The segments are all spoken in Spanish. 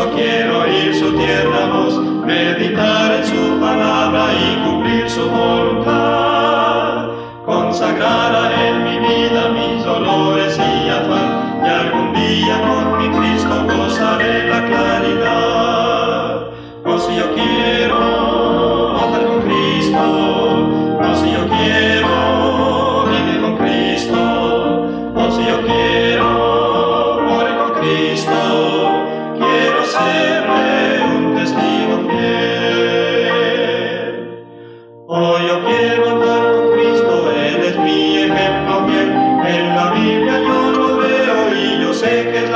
Cristo quiero oír su tierna voz, meditar en su palabra y cumplir su voluntad. Consagrar a Él mi vida, mis dolores y afán, y algún día con mi Cristo gozaré la claridad. Y yo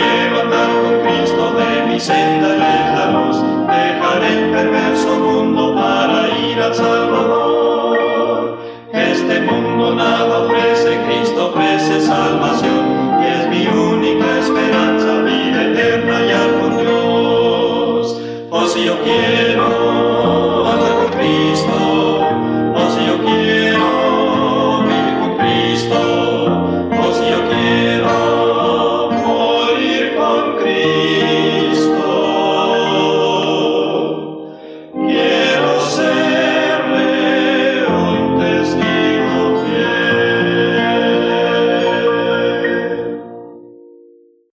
Con Cristo, de mi senda es la luz, dejar el perverso mundo para ir al Salvador. Este mundo nada ofrece, Cristo ofrece salvación,